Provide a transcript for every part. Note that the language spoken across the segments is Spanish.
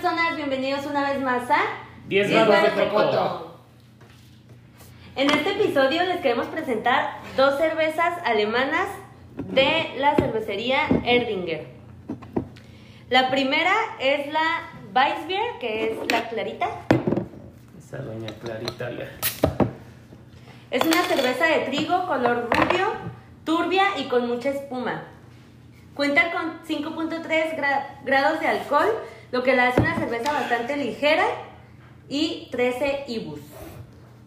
personas? Bienvenidos una vez más a 10 Diez grados de cocoto. Coto. En este episodio les queremos presentar dos cervezas alemanas de la cervecería Erdinger. La primera es la Weissbier, que es la clarita. Esa doña Clarita. ya. Es una cerveza de trigo color rubio, turbia y con mucha espuma. Cuenta con 5.3 gra- grados de alcohol, lo que la hace una cerveza bastante ligera y 13 IBUs.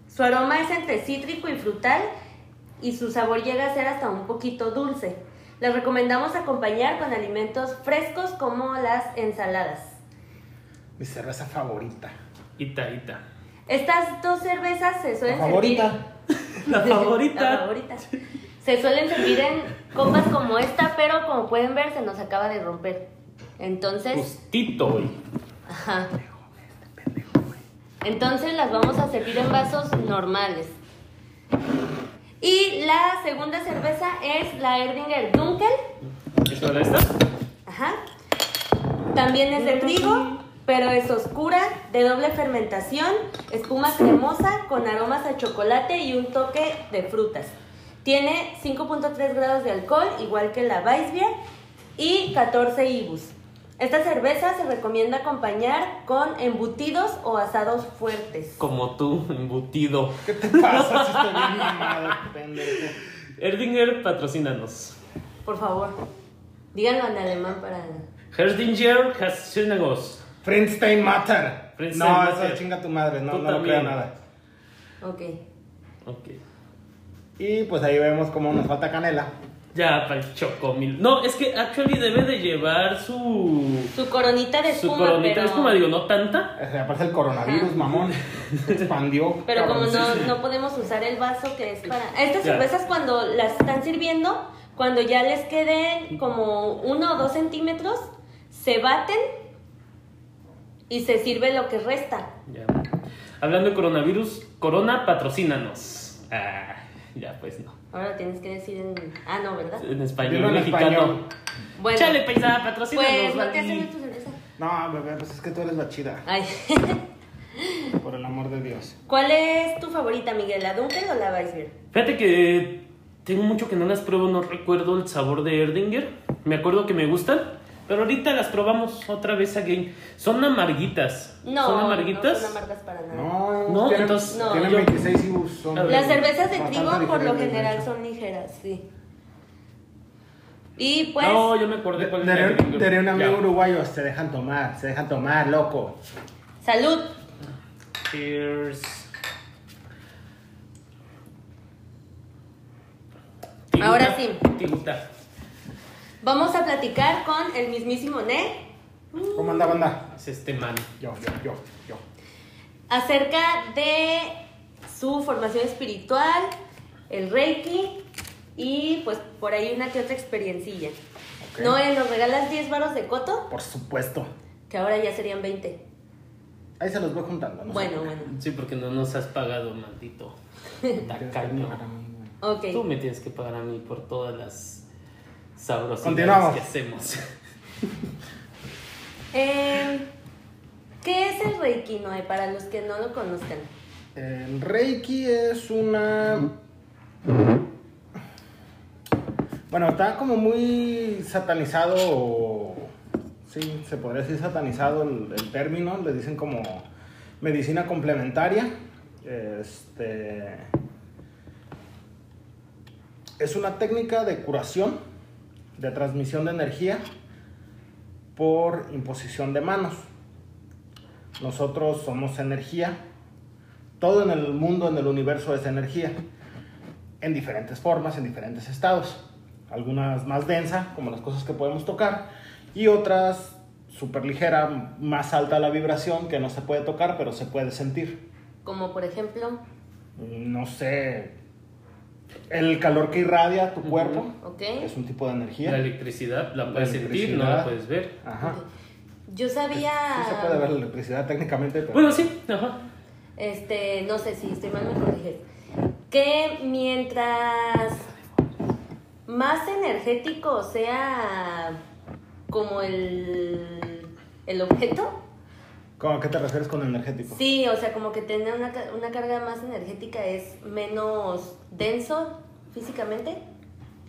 Su aroma es entre cítrico y frutal y su sabor llega a ser hasta un poquito dulce. Les recomendamos acompañar con alimentos frescos como las ensaladas. Mi cerveza favorita. Ita, ita. Estas dos cervezas se La suelen favorita. servir La favorita. La favorita. Se suelen servir en copas como esta, pero como pueden ver se nos acaba de romper. Entonces, Justito hoy. ajá. Entonces las vamos a servir en vasos normales. Y la segunda cerveza es la Erdinger Dunkel. ¿Eso era esta? Ajá. También es de trigo, pero es oscura, de doble fermentación, espuma cremosa con aromas a chocolate y un toque de frutas. Tiene 5.3 grados de alcohol, igual que la Weissbier, y 14 IBUs. Esta cerveza se recomienda acompañar con embutidos o asados fuertes. Como tú, embutido. ¿Qué te pasa si estoy bien mamado, pendejo? Erdinger, patrocínanos. Por favor, díganlo en alemán para... Herdinger Hasenagos. Friendstein Matter. Friendstein no, Matter. eso chinga tu madre, no, Tú no lo creo nada. Ok. Ok. Y pues ahí vemos cómo nos falta canela. Ya, para el chocomil. No, es que actually debe de llevar su. Su coronita de Su espuma, coronita pero... es como digo, no tanta. O sea, aparte el coronavirus, mamón. Se expandió. Pero como no, no podemos usar el vaso que es para... Estas cervezas cuando las están sirviendo, cuando ya les queden como uno o dos centímetros, se baten y se sirve lo que resta. Ya. Hablando de coronavirus, Corona, patrocínanos. Ah, ya pues no. Ahora lo tienes que decir en... Ah, no, ¿verdad? En español Dilo en mexicano. español. Bueno, Chale, paisa, patrocínanos. pues no te Dani. hacen tu cerveza. No, bebé, pues es que tú eres la chida. Ay. Por el amor de Dios. ¿Cuál es tu favorita, Miguel? ¿La Dunkel o la Weissbier? Fíjate que tengo mucho que no las pruebo, no recuerdo el sabor de Erdinger. Me acuerdo que me gustan, pero ahorita las probamos otra vez again. Son amarguitas. No, ¿Son amarguitas? no son amargas para nada. No, No, tienen, entonces, no, tienen yo- 26 IBUs. Son ver. Las cervezas de trigo por lo general son ligeras, sí. Y pues... No, yo me acordé cuál era daré un amigo Ya. uruguayo, se dejan tomar, se dejan tomar, loco. Salud. Cheers. Ahora sí. Tiguta. Vamos a platicar con el mismísimo Ne ¿Cómo anda, banda? Es este man. Yo, yo, yo, yo. acerca de su formación espiritual, el Reiki y pues por ahí una que otra experiencilla. Ok. Noé, ¿nos regalas 10 varos de coto? Por supuesto. Que ahora ya serían 20. Ahí se los voy juntando. ¿no? Bueno, bueno. Sí, porque no nos has pagado, maldito. Tienes que Tacaño. pagar a mí, güey. Ok. Tú me tienes que pagar a mí por todas las Continuamos. que hacemos. Eh, ¿Qué es el Reiki, Noé, para los que no lo conozcan? El Reiki es una. Bueno, está como muy satanizado. o- Sí, se podría decir satanizado el, el término. Le dicen como medicina complementaria. Este. Es una técnica de curación, de transmisión de energía por imposición de manos. Nosotros somos energía, todo en el mundo, en el universo es energía, en diferentes formas, en diferentes estados. Algunas más densa, como las cosas que podemos tocar, y otras súper ligera, más alta la vibración, que no se puede tocar, pero se puede sentir. Como por ejemplo, No sé, el calor que irradia tu cuerpo es un tipo de energía. La electricidad la La puedes sentir, no la puedes ver. Ajá. Yo sabía... Sí se puede ver la electricidad técnicamente, pero... Bueno, sí, ajá. este, no sé si estoy mal, me corriges, que mientras más energético sea como el, el objeto, ¿Cómo, ¿A qué te refieres con energético? Sí, o sea, como que tener una, una carga más energética es menos denso físicamente.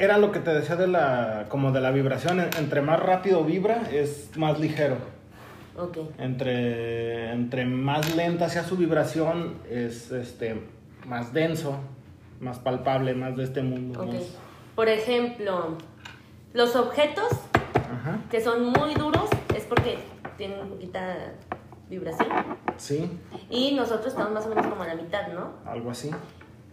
Era lo que te decía de la, como de la vibración. En- Entre más rápido vibra, es más ligero. Ok. Entre, entre más lenta sea su vibración, es este, más denso, más palpable, más de este mundo. Ok. más- Por ejemplo, los objetos Ajá. que son muy duros es porque tienen poquita vibración. Sí, Y nosotros estamos más o menos como a la mitad, ¿no? algo así.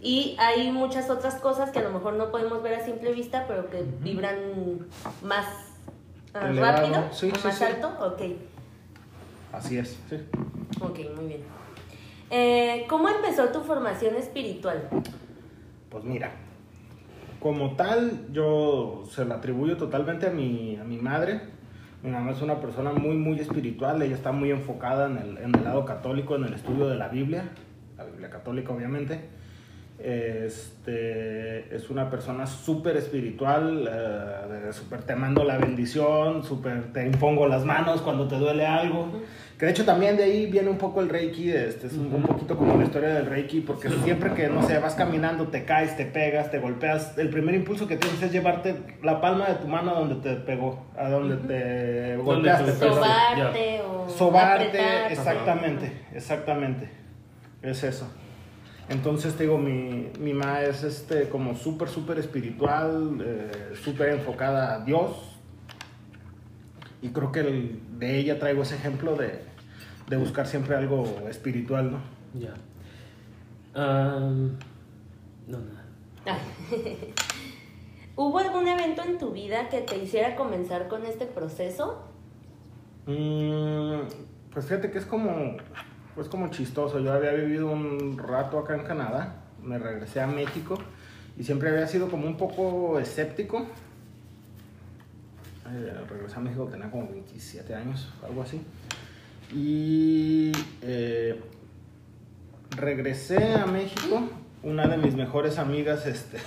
Y hay muchas otras cosas que a lo mejor no podemos ver a simple vista, pero que vibran más ah, rápido Sí, o sí, más sí. alto. Ok, Así es. Sí. ok, muy bien. Eh, ¿Cómo empezó tu formación espiritual? Pues mira, como tal, yo se lo atribuyo totalmente a mi, a mi madre. Mi mamá es una persona muy, muy espiritual. Ella está muy enfocada en el, en el lado católico, en el estudio de la Biblia, la Biblia católica, obviamente. Este, es una persona súper espiritual, eh, de súper te mando la bendición, súper te impongo las manos cuando te duele algo. Que de hecho también de ahí viene un poco el Reiki, este, es un, un poquito como la historia del Reiki, porque siempre que, no sé, vas caminando, te caes, te pegas, te golpeas, el primer impulso que tienes es llevarte la palma de tu mano a donde te pegó, a donde te golpeaste. Sobarte o Sobarte, exactamente, exactamente. Es eso. Entonces te digo, mi, mi ma es este como súper, súper espiritual, eh, súper enfocada a Dios. Y creo que el- de ella traigo ese ejemplo de, de buscar siempre algo espiritual, ¿no? Ya. No, nada. Ay. ¿Hubo algún evento en tu vida que te hiciera comenzar con este proceso? Mm, pues fíjate que es como, pues como chistoso. Yo había vivido un rato acá en Canadá, me regresé a México y siempre había sido como un poco escéptico. Regresé a México, tenía como 27 años, algo así. Y eh, regresé a México, una de mis mejores amigas, este,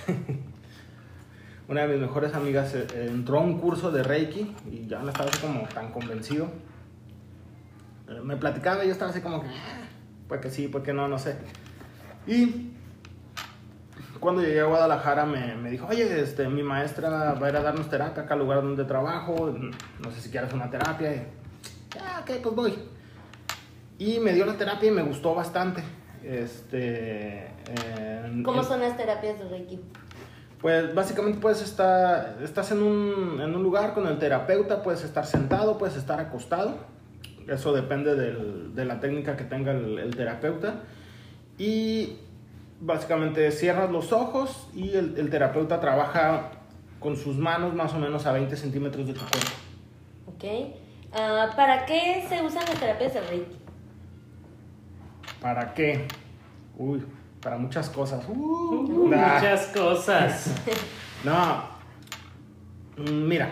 una de mis mejores amigas eh, entró a un curso de Reiki y ya no estaba como tan convencido. Eh, Me platicaba y yo estaba así como que, "Ah, pues que sí, pues que no, no sé. Y cuando llegué a Guadalajara me, me dijo, oye, este, mi maestra va a ir a darnos terapia acá al lugar donde trabajo, no sé si quieres una terapia. Y, ah, ok, pues voy. Y me dio la terapia y me gustó bastante. Este, en- ¿Cómo son las terapias de Reiki? pues básicamente puedes estar, estás en un, en un lugar con el terapeuta, puedes estar sentado, puedes estar acostado. Eso depende del- de la técnica que tenga el, el terapeuta. Y básicamente cierras los ojos y el, el terapeuta trabaja con sus manos más o menos a 20 centímetros de tu cuerpo. ¿Ok? Ah, ¿Para qué se usan las terapias de Reiki? ¿Para qué? Uy, para muchas cosas. Uh, nah. Muchas cosas. No. Mm, Mira,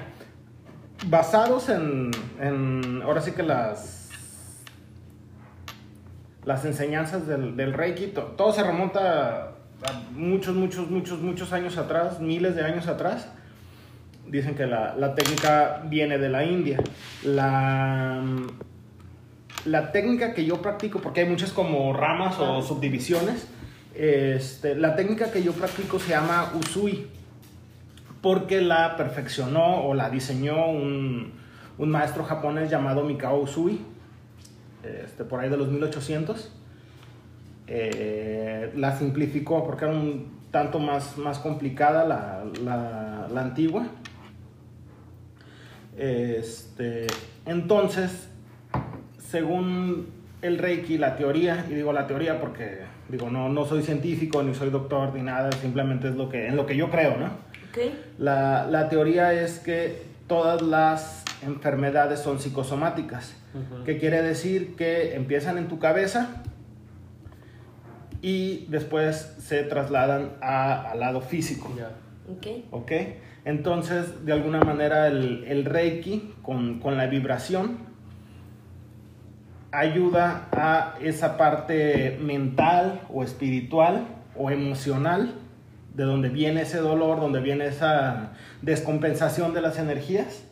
basados en, en ahora sí que las las enseñanzas del, del Reiki, to- todo se remonta a muchos, muchos, muchos, muchos años atrás, miles de años atrás. Dicen que la, la técnica viene de la India. La, la técnica que yo practico, porque hay muchas como ramas o subdivisiones, este, la técnica que yo practico se llama Usui, porque la perfeccionó o la diseñó un, un maestro japonés llamado Mikao Usui, este, por ahí de los 1800. Eh, la simplificó porque era un tanto más, más complicada la, la, la antigua. Este, entonces, según el Reiki, la teoría, y digo la teoría porque digo, no, no soy científico, ni soy doctor, ni nada, simplemente es lo que, en lo que yo creo, ¿no? ¿Ok? La, la teoría es que todas las enfermedades son psicosomáticas. Ujú. que quiere decir que empiezan en tu cabeza y después se trasladan a- al lado físico. Ya. ¿Ok? ¿Ok? Entonces, de alguna manera, el, el Reiki con, con la vibración ayuda a esa parte mental o espiritual o emocional de donde viene ese dolor, donde viene esa descompensación de las energías,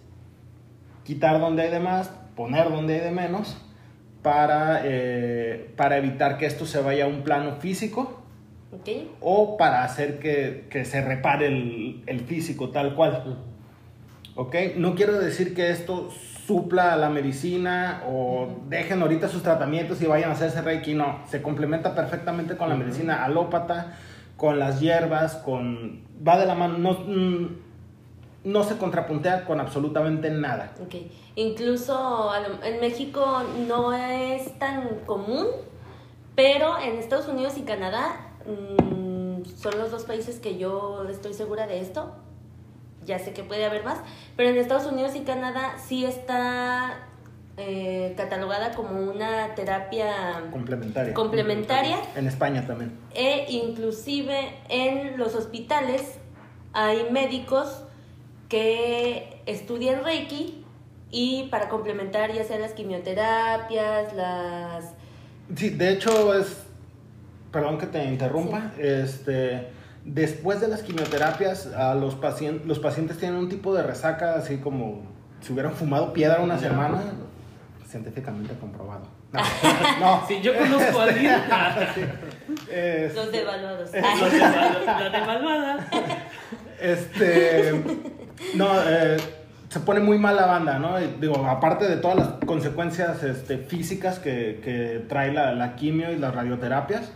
quitar donde hay de más, poner donde hay de menos, para, eh, para evitar que esto se vaya a un plano físico o para hacer que, que se repare el, el físico tal cual. ¿Ok? No quiero decir que esto supla la medicina o dejen ahorita sus tratamientos y vayan a hacerse reiki, no. Se complementa perfectamente con la medicina alópata, con las hierbas, con... Va de la mano, no, mm, no se contrapuntea con absolutamente nada. Ok. Incluso en México no es tan común, pero en Estados Unidos y Canadá mm, son los dos países que yo estoy segura de esto. Ya sé que puede haber más, pero en Estados Unidos y Canadá sí está eh, catalogada como una terapia Complementaria. complementaria En España también. e inclusive en los hospitales hay médicos que estudian Reiki y para complementar ya sea las quimioterapias, las... Sí, de hecho es, perdón que te interrumpa, este, después de las quimioterapias a los pacientes, los pacientes tienen un tipo de resaca así como si hubieran fumado piedra una semana, científicamente comprobado. No, no. Sí, yo conozco a alguien. Es- Los devaluados. Los devalu- la devaluada. Este, no, eh, se pone muy mal la banda, ¿no? Y digo, aparte de todas las consecuencias este, físicas que, que trae la, la quimio y las radioterapias,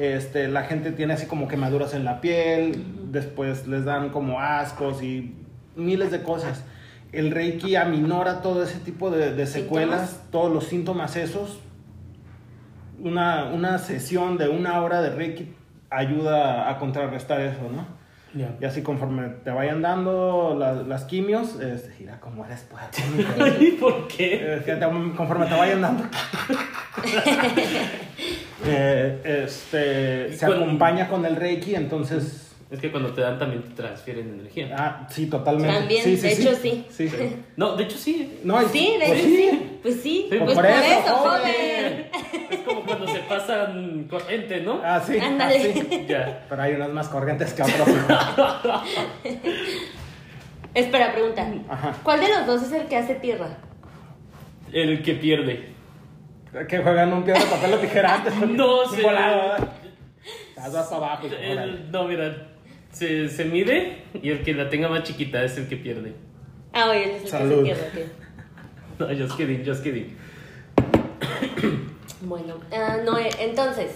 este, la gente tiene así como quemaduras en la piel, después les dan como ascos y miles de cosas. El Reiki aminora todo ese tipo de, de secuelas, ¿Síntomas? todos los síntomas esos. Una, una sesión de una hora de Reiki ayuda a contrarrestar eso, ¿no? Ya. Y así conforme te vayan dando la- las quimios, este, mira cómo eres. ¿Y por qué? Conforme te vayan dando. Eh, este, se Cuando- acompaña con el Reiki, entonces. Es que cuando te dan también te transfieren energía. Ah, sí, totalmente. También, Sí, sí, de sí. hecho, sí. Sí, sí. No, de hecho sí. No, y- Sí, de pues hecho sí. Pues sí, Sí, pues por por, eso, eso, joven. joven. Es como cuando se pasan corriente, ¿no? Ah, sí. Ándale. así. Ya. Pero hay unas más corrientes que otras. Espera, pregunta. Ajá. ¿Cuál de los dos es el que hace tierra? El que pierde. Que juegan un piedra, papel o tijera antes. No sé. Volado, abajo. y órale. El- no, mira. Se, se mide y el que la tenga más chiquita es el que pierde. Ah, oye, él es el Salud. que tierra. ok. No, just kidding, just kidding. Bueno, ah, no, entonces,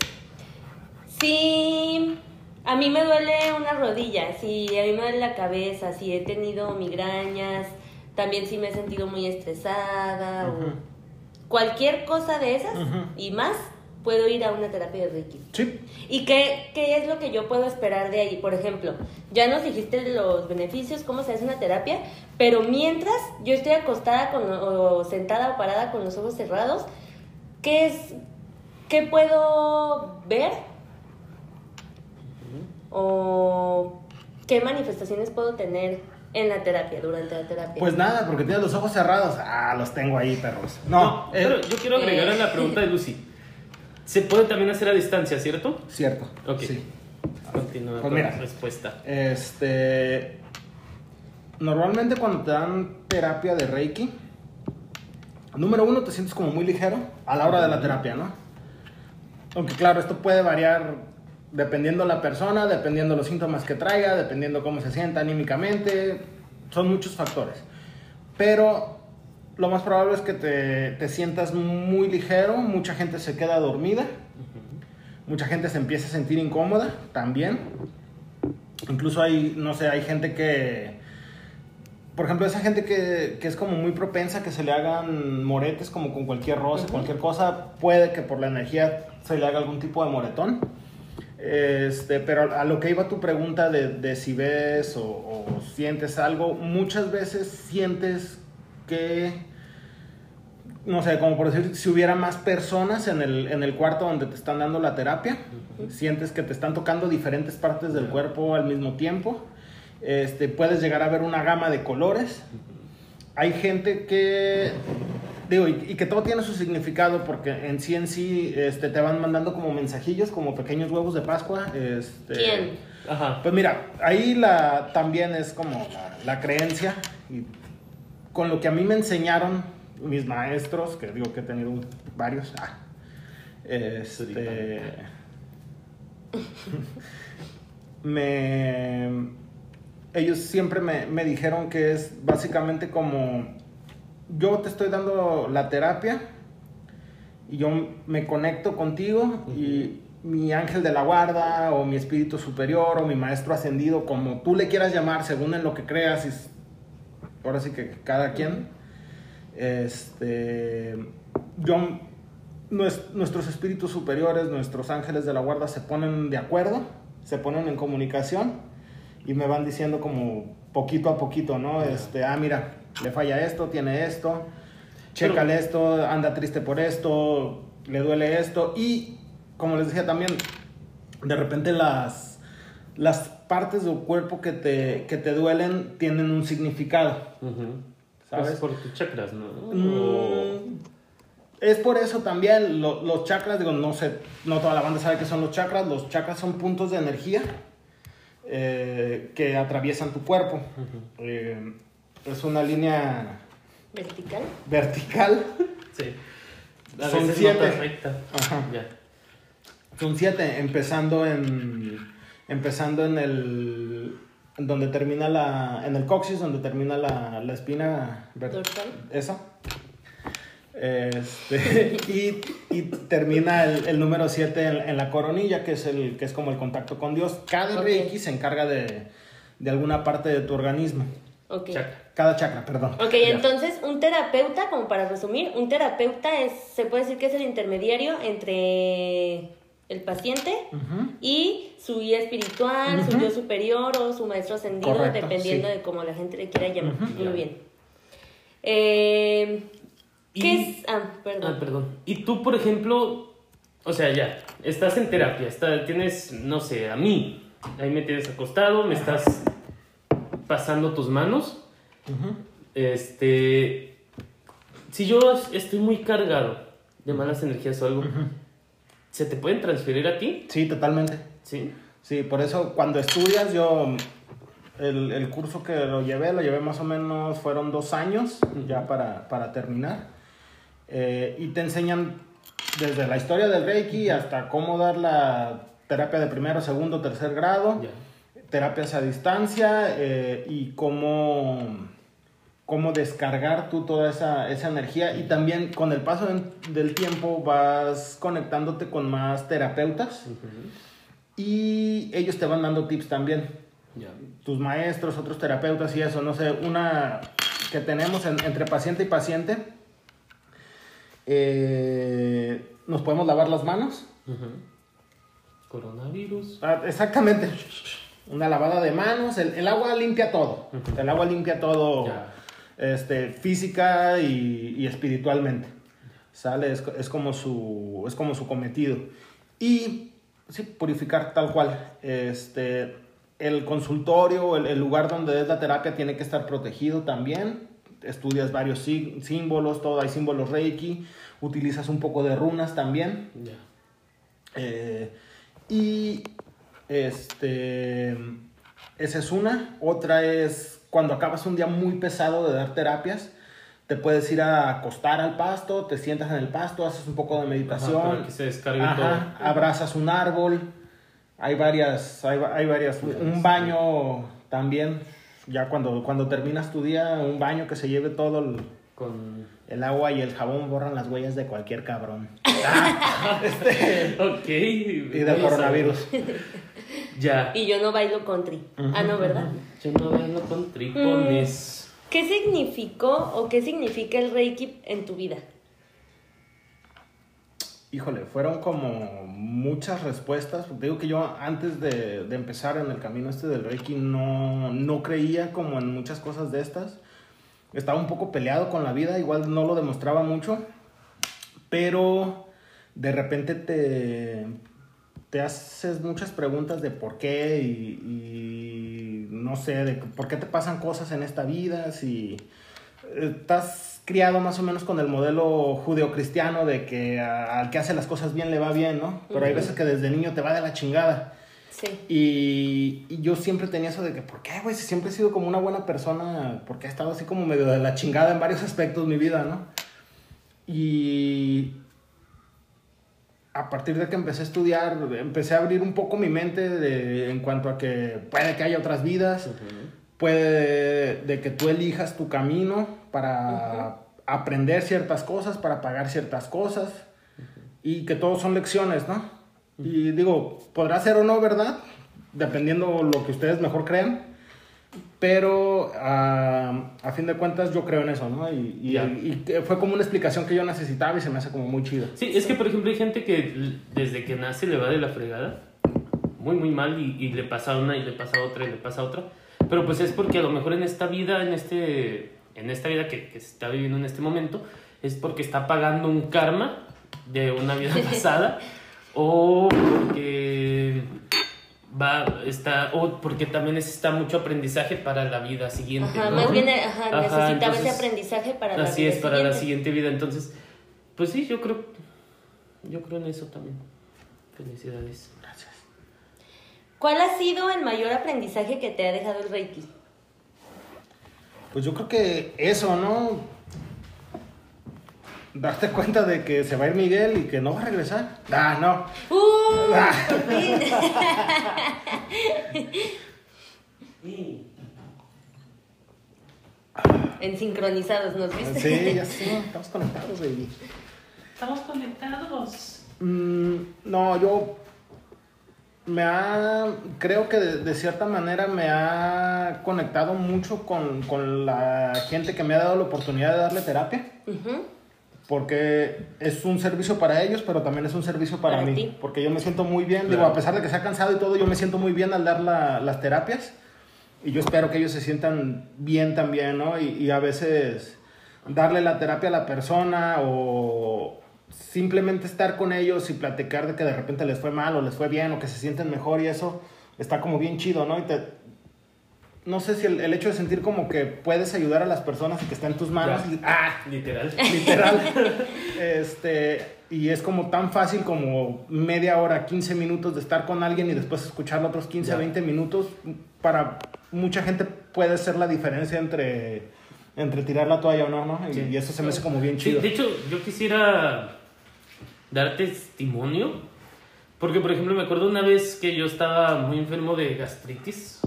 si a mí me duele una rodilla, si a mí me duele la cabeza, si he tenido migrañas, también si me he sentido muy estresada o cualquier cosa de esas y más, puedo ir a una terapia de Reiki. Sí. ¿Y qué, qué es lo que yo puedo esperar de ahí? Por ejemplo, ya nos dijiste los beneficios, cómo se hace una terapia, pero mientras yo estoy acostada con, o sentada o parada con los ojos cerrados, ¿qué es, qué puedo ver? ¿O qué manifestaciones puedo tener en la terapia, durante la terapia? Pues nada, porque tienes los ojos cerrados. Ah, los tengo ahí, perros. No, eh, pero yo quiero agregar a la pregunta de Lucy. Se puede también hacer a distancia, ¿cierto? cierto. Ok. Sí. Continúa Pues con mira. la respuesta. Este. Normalmente cuando te dan terapia de Reiki, número uno te sientes como muy ligero a la hora de la terapia, ¿no? Aunque claro, esto puede variar dependiendo la persona, dependiendo los síntomas que traiga, dependiendo cómo se sienta anímicamente, son muchos factores. Pero lo más probable es que te, te sientas muy ligero, mucha gente se queda dormida, mucha gente se empieza a sentir incómoda también. Incluso hay, no sé, hay gente que, por ejemplo, esa gente que, que es como muy propensa a que se le hagan moretes como con cualquier roce, cualquier cosa, puede que por la energía se le haga algún tipo de moretón. Este, pero a lo que iba tu pregunta de, de si ves o, o sientes algo, muchas veces sientes que, no sé, como por decir, si hubiera más personas en el, en el cuarto donde te están dando la terapia, sientes que te están tocando diferentes partes del cuerpo al mismo tiempo, este, puedes llegar a ver una gama de colores. Hay gente que, digo, y, y que todo tiene su significado porque en sí en sí este, te van mandando como mensajillos, como pequeños huevos de Pascua. Este, ¿Quién? Ajá. pues mira, ahí la, también es como la, la creencia y con lo que a mí me enseñaron mis maestros, que digo que he tenido varios, ah, este, me, ellos siempre me, me dijeron que es básicamente como, yo te estoy dando la terapia y yo me conecto contigo y mi ángel de la guarda o mi espíritu superior o mi maestro ascendido, como tú le quieras llamar, según en lo que creas, y ahora sí que cada quien, este, yo, nuestros espíritus superiores, nuestros ángeles de la guarda se ponen de acuerdo, se ponen en comunicación y me van diciendo como poquito a poquito, ¿no? Este, ah, mira, le falla esto, tiene esto, chécale esto, anda triste por esto, le duele esto y como les decía también, de repente las, las partes del cuerpo que te, que te duelen tienen un significado. ¿Sabes? Es por tus chakras, ¿no? Mm, es por eso también los chakras, digo, no sé, no toda la banda sabe qué son los chakras. Los chakras son puntos de energía eh, que atraviesan tu cuerpo. Eh, es una línea vertical. Vertical. Sí. son siete. Ajá. Son siete, empezando en empezando en el donde termina la en el coxis donde termina la, la espina dorsal esa este, y, y, termina el, el número 7 en, en, la coronilla, que es, el, que es como el contacto con Dios. Cada okay. Reiki se encarga de, de, alguna parte de tu organismo. Okay. Chakra. Cada chakra, perdón. Ok, ya. entonces un terapeuta, como para resumir, un terapeuta es, se puede decir que es el intermediario entre el paciente uh -huh. y su guía espiritual, uh -huh. su yo superior o su maestro ascendido, Correcto, dependiendo sí. de cómo la gente le quiera llamar. Uh -huh. Muy bien. Eh, ¿Qué Y- es? Ah, perdón. Ah, perdón. Y tú, por ejemplo, o sea, ya, estás en terapia, está, tienes, no sé, a mí, ahí me tienes acostado, me estás pasando tus manos. Este, si yo estoy muy cargado de malas energías o algo. ¿se te pueden transferir a ti? Sí, totalmente. Sí. Sí, por eso cuando estudias yo, el, el curso que lo llevé, lo llevé más o menos, fueron dos años ya para, para terminar. Eh, y te enseñan desde la historia del Reiki hasta cómo dar la terapia de primero, segundo, tercer grado. Terapias a distancia eh, y cómo, cómo descargar tú toda esa, esa energía. Y también con el paso del- tiempo vas conectándote con más terapeutas y ellos te van dando tips también. Tus maestros, otros terapeutas y eso, no sé, una que tenemos en- entre paciente y paciente, eh, nos podemos lavar las manos. Coronavirus. Ah, exactamente. Una lavada de manos, el, el agua limpia todo. El agua limpia todo, este, física y, y espiritualmente. ¿Sale? Es, es como su, es como su cometido. Y, sí, purificar tal cual. Este, el consultorio, el, el lugar donde es la terapia tiene que estar protegido también. Estudias varios sí- símbolos, todo, hay símbolos Reiki. Utilizas un poco de runas también. Eh, y este, esa es una. Otra es cuando acabas un día muy pesado de dar terapias, te puedes ir a acostar al pasto, te sientas en el pasto, haces un poco de Ajá, meditación, para que se Ajá, todo. abrazas un árbol. Hay varias, hay, hay varias, un baño también. Ya cuando, cuando terminas tu día, un baño que se lleve todo el, Con. el agua y el jabón borran las huellas de cualquier cabrón. Ah, este, Ok. y del coronavirus. Ya. Y yo no bailo country. Ah, no, ¿verdad? Yo no bailo con tripones. ¿Qué significó o qué significa el Reiki en tu vida? Híjole, fueron como muchas respuestas. Digo que yo antes de, de empezar en el camino este del Reiki no, no creía como en muchas cosas de estas. Estaba un poco peleado con la vida, igual no lo demostraba mucho, pero de repente te, te haces muchas preguntas de por qué y, y no sé, de por qué te pasan cosas en esta vida, si estás criado más o menos con el modelo judeocristiano de que a- al que hace las cosas bien le va bien, ¿no? Pero hay Ujú. veces que desde niño te va de la chingada. Sí. Y, y yo siempre tenía eso de que, ¿por qué, güey? Si siempre he sido como una buena persona, porque he estado así como medio de la chingada en varios aspectos de mi vida, ¿no? Y a partir de que empecé a estudiar, empecé a abrir un poco mi mente de- en cuanto a que puede que haya otras vidas, puede de que tú elijas tu camino para aprender ciertas cosas, para pagar ciertas cosas y que todos son lecciones, ¿no? Y digo, podrá ser o no verdad, dependiendo lo que ustedes mejor crean, pero ah, a fin de cuentas yo creo en eso, ¿no? Y, y- Ya. y fue como una explicación que yo necesitaba y se me hace como muy chido. Sí, es que por ejemplo hay gente que desde que nace le va de la fregada, muy muy mal y, y le pasa una y le pasa otra y le pasa otra, pero pues es porque a lo mejor en esta vida, en este, en esta vida que, que se está viviendo en este momento, es porque está pagando un karma de una vida pasada o porque va está o porque también necesita mucho aprendizaje para la vida siguiente. Ajá, ¿no? más bien ajá, Ajá, necesitaba ese aprendizaje para la Así vida es, para la siguiente. siguiente vida. Entonces, pues sí, yo creo, yo creo en eso también. Felicidades. Gracias. ¿Cuál ha sido el mayor aprendizaje que te ha dejado el Reiki? Pues yo creo que eso, ¿no? Darte cuenta de que se va a ir Miguel y que no va a regresar. Ah, no. ¡Uh! por fin. en sincronizados, ¿nos viste? Sí, ya sí, estamos conectados, baby. Estamos conectados. Mm, no, yo me ha, creo que de, de cierta manera me ha conectado mucho con, con la gente que me ha dado la oportunidad de darle terapia. Ujú. Porque es un servicio para ellos, pero también es un servicio para, Para mí. ti. Porque yo me siento muy bien, digo, Claro. a pesar de que sea cansado y todo, yo me siento muy bien al dar la- las terapias. Y yo espero que ellos se sientan bien también, ¿no? Y, y a veces darle la terapia a la persona o simplemente estar con ellos y platicar de que de repente les fue mal o les fue bien o que se sienten mejor y eso está como bien chido, ¿no? Y te, no sé si el, el hecho de sentir como que puedes ayudar a las personas y que está en tus manos Ya. ¡ah! Literal. literal. este, y es como tan fácil como media hora, 15 minutos de estar con alguien y después escucharlo otros 15, Ya. 20 minutos. Para mucha gente puede ser la diferencia entre, entre tirar la toalla o no, ¿no? Y, Sí. y eso se me hace como bien Sí, chido. de hecho, yo quisiera dar testimonio. Porque, por ejemplo, me acuerdo una vez que yo estaba muy enfermo de gastritis.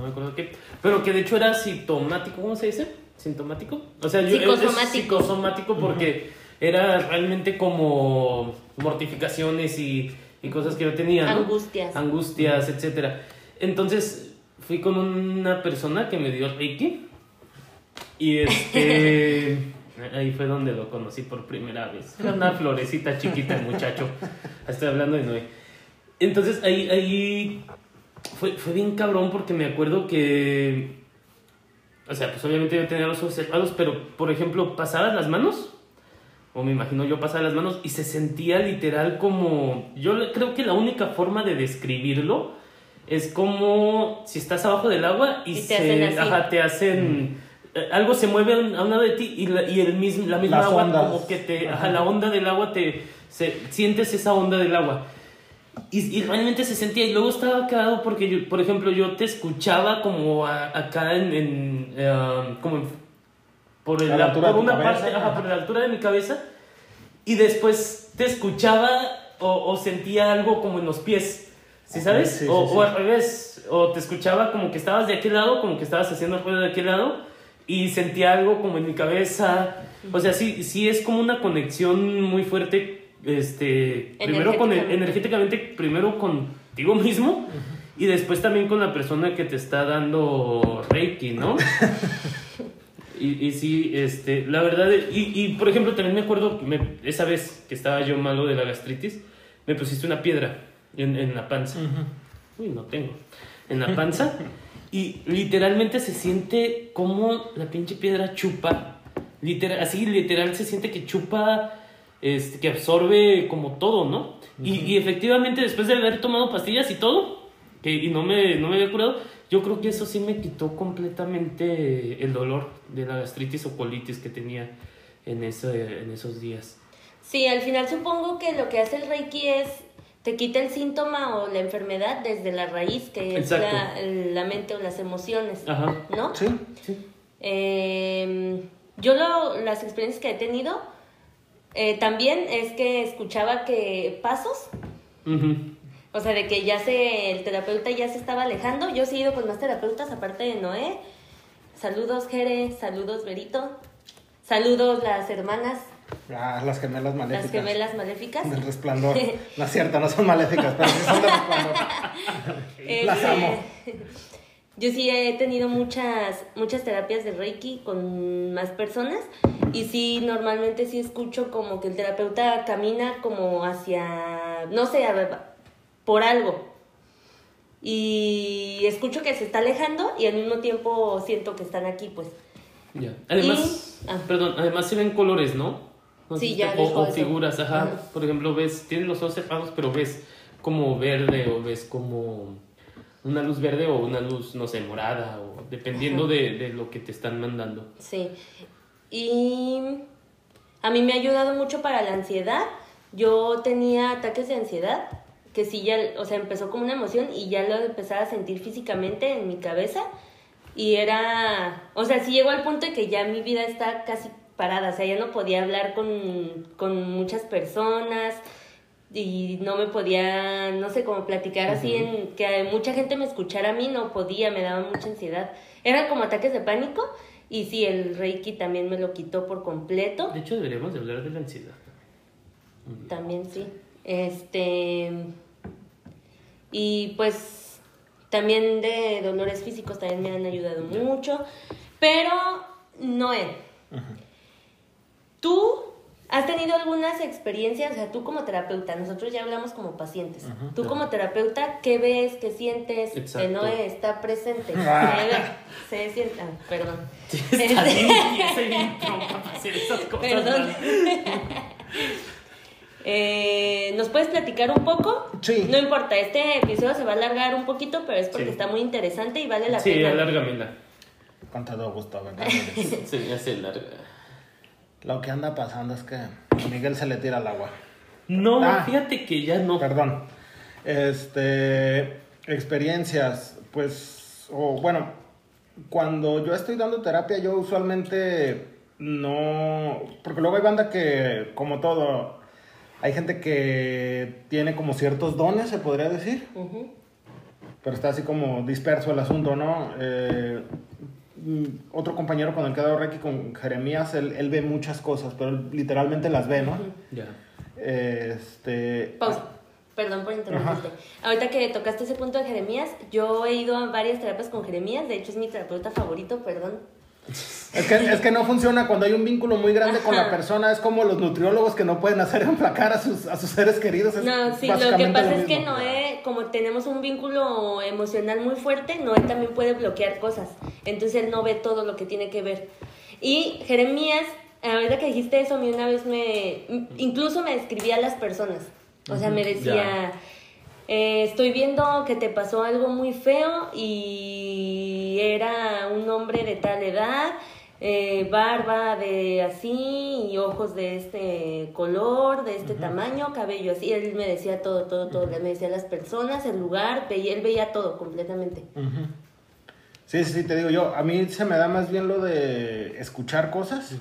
No me acuerdo qué. Pero que de hecho era sintomático. ¿Cómo se dice? ¿Sintomático? O sea, yo, es- es Psicosomático. psicosomático porque era realmente como mortificaciones y, y cosas que yo tenía. ¿no? Angustias. Angustias, etcétera. Entonces fui con una persona que me dio Reiki. Y este. Ahí fue donde lo conocí por primera vez. Era una florecita chiquita el muchacho. Estoy hablando de Noé. Entonces ahí, ahí fue, fue bien cabrón porque me acuerdo que. O sea, pues obviamente yo tenía los ojos cerrados, pero por ejemplo, pasabas las manos. O me imagino yo pasaba las manos y se sentía literal como. Yo le- creo que la única forma de describirlo es como si estás abajo del agua y, Y te se, hacen así. ajá, te hacen. eh, Algo se mueve a un lado de ti y, la, y el mismo, la misma Las agua ondas. como que te... Ajá, la onda del agua te... Se, sientes esa onda del agua. Y, y realmente se sentía. Y luego estaba cagado porque, yo, por ejemplo, yo te escuchaba como a- acá en. en, eh, como por, el- la altura por de tu una cabeza. parte, ajá, por la altura de mi cabeza. Y después te escuchaba o, o sentía algo como en los pies. ¿Sí sabes? sí, o, sí, o al revés. O te escuchaba como que estabas de aquel lado, como que estabas haciendo ruido de aquel lado. Y sentía algo como en mi cabeza. O sea, sí, sí es como una conexión muy fuerte. Este, primero con el, Energéticamente. primero contigo mismo. Y después también con la persona que te está dando Reiki, ¿no? Y, y sí, este, la verdad, y, y por ejemplo, también me acuerdo, que me- esa vez que estaba yo malo de la gastritis, me pusiste una piedra en, en la panza. Uy, no tengo. En la panza. y literalmente se siente como la pinche piedra chupa. Literal, así literal se siente que chupa, este, que absorbe como todo, ¿no? y, y efectivamente después de haber tomado pastillas y todo, que, y no me, no me había curado, yo creo que eso sí me quitó completamente el dolor de la gastritis o colitis que tenía en, ese, en esos días. Sí, al final supongo que lo que hace el Reiki es te quita el síntoma o la enfermedad desde la raíz, que es la, la mente o las emociones, Ajá. ¿no? Sí. Sí. Eh, yo lo, las experiencias que he tenido, eh, también es que escuchaba que pasos, o sea, de que ya se, el terapeuta ya se estaba alejando. Yo sí he ido con más terapeutas aparte de Noé. Saludos, Jere, saludos, Berito. Saludos, las hermanas, Ah, las gemelas maléficas. las gemelas maléficas. Del resplandor. No es cierto, no son maléficas, pero sí son del resplandor. Las Este, amo. Yo sí he tenido muchas, muchas terapias de Reiki con más personas y sí, normalmente sí escucho como que el terapeuta camina como hacia, no sé, por algo. Y escucho que se está alejando y al mismo tiempo siento que están aquí, pues. Ya. Además, Y- ah. perdón, además se ven colores, ¿no? Sí, ya o, o figuras, ajá. Ajá. Por ejemplo, ves, tienes los ojos cerrados, pero ves como verde o ves como una luz verde o una luz, no sé, morada, o dependiendo de, de lo que te están mandando. Sí. Y a mí me ha ayudado mucho para la ansiedad. Yo tenía ataques de ansiedad, que sí ya, o sea, empezó como una emoción y ya lo empezaba a sentir físicamente en mi cabeza. Y era, o sea, sí llegó al punto de que ya mi vida está casi parada, o sea, ya no podía hablar con, con muchas personas y no me podía, no sé, como platicar así en que mucha gente me escuchara a mí, no podía, me daba mucha ansiedad. Eran como ataques de pánico y sí, el Reiki también me lo quitó por completo. De hecho, deberíamos de hablar de la ansiedad. También sí. Este. Y pues también de dolores físicos también me han ayudado mucho. Pero, Noé, ¿tú has tenido algunas experiencias? O sea, tú como terapeuta, nosotros ya hablamos como pacientes. Tú como terapeuta, ¿qué ves, qué sientes? Que Exacto. Noé está presente. Se, ve, se sienta. ah, perdón. Está bien, y ese intro para hacer esas cosas. Perdón. ¿no? Eh, ¿Nos puedes platicar un poco? Sí. No importa, este episodio se va a alargar un poquito, pero es porque Sí. está muy interesante y vale la Sí, pena. alárgamela. Con todo gusto, ¿verdad? Se me hace larga. Lo que anda pasando es que a Miguel se le tira al agua. No, Ah. fíjate que ya no. Perdón. Este, experiencias, pues, o bueno, cuando yo estoy dando terapia, yo usualmente no, porque luego hay banda que, como todo, hay gente que tiene como ciertos dones, se podría decir, pero está así como disperso el asunto, ¿no? Eh, otro compañero con el que he dado Reiki, con Jeremías, él, él ve muchas cosas, pero él literalmente las ve, ¿no? Ya. Este... Pausa. Perdón por interrumpirte. Ahorita que tocaste ese punto de Jeremías, yo he ido a varias terapias con Jeremías, de hecho es mi terapeuta favorito, perdón. Es que, es que no funciona cuando hay un vínculo muy grande con la persona. Es como los nutriólogos que no pueden hacer emplacar a sus, a sus seres queridos. Es No, sí, lo que básicamente pasa es que. Noé, como tenemos un vínculo emocional muy fuerte, Noé también puede bloquear cosas. Entonces él no ve todo lo que tiene que ver. Y Jeremías, ahorita que dijiste eso, a mí una vez me. Incluso me describía a las personas. O sea, me decía. ya. Eh, estoy viendo que te pasó algo muy feo y era un hombre de tal edad, eh, barba de así y ojos de este color, de este tamaño, cabello así. Él me decía todo, todo, todo. Me decía las personas, el lugar, él veía todo completamente. Sí, sí, te digo yo. A mí se me da más bien lo de escuchar cosas.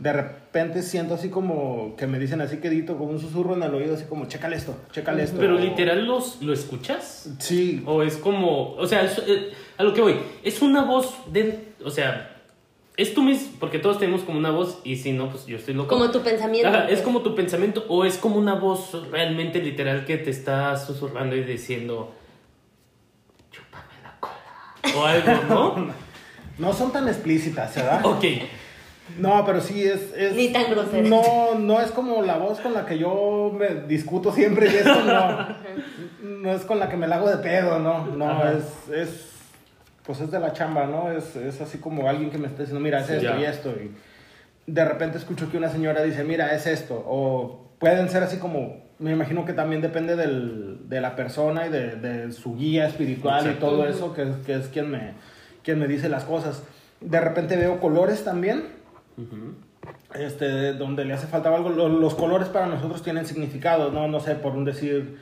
De repente siento así como que me dicen así quedito, como un susurro en el oído, así como, chécale esto, chécale esto. Pero O- literal los, lo escuchas. Sí, O es como, o sea, es- eh, a lo que voy, es una voz de, o sea, es tú mismo, porque todos tenemos como una voz y si no, pues yo estoy loco. Como tu pensamiento. Ajá, es pues. como tu pensamiento o es como una voz realmente literal que te está susurrando y diciendo. O algo, ¿no? no son tan explícitas, ¿verdad? ok. No, pero sí es, es- Ni tan grosera. No, no es como la voz con la que yo me discuto siempre y eso no. no es con la que me la hago de pedo, no. No, Ajá. es, es. Pues es de la chamba, ¿no? Es, es así como alguien que me está diciendo, mira, es Sí, esto ya. y esto. Y de repente escucho que una señora dice, mira, es esto. O pueden ser así como. Me imagino que también depende del, de la persona y de, de su guía espiritual y todo eso, que, es- que es quien me, quien me dice las cosas. De repente veo colores también este, donde le hace falta algo. Lo- Los, colores para nosotros tienen significado, ¿no? No sé, por un decir,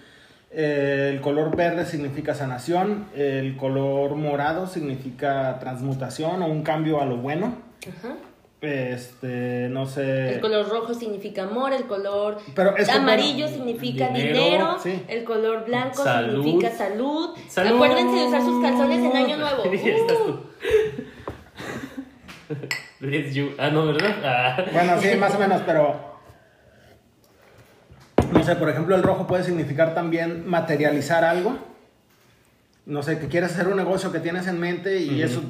eh, el color verde significa sanación, el color morado significa transmutación o un cambio a lo bueno. Ajá. Este, no sé. El color rojo significa amor, el color Pero es que, amarillo significa dinero, dinero, sí. el color blanco Salud. significa salud. Salud. Acuérdense de usar sus calzones en Año Nuevo. Uh. Ah, no, ¿verdad? Ah. Bueno, sí, más o menos, pero. No sé, por ejemplo, el rojo puede significar también materializar algo. No sé, que quieres hacer un negocio que tienes en mente y eso,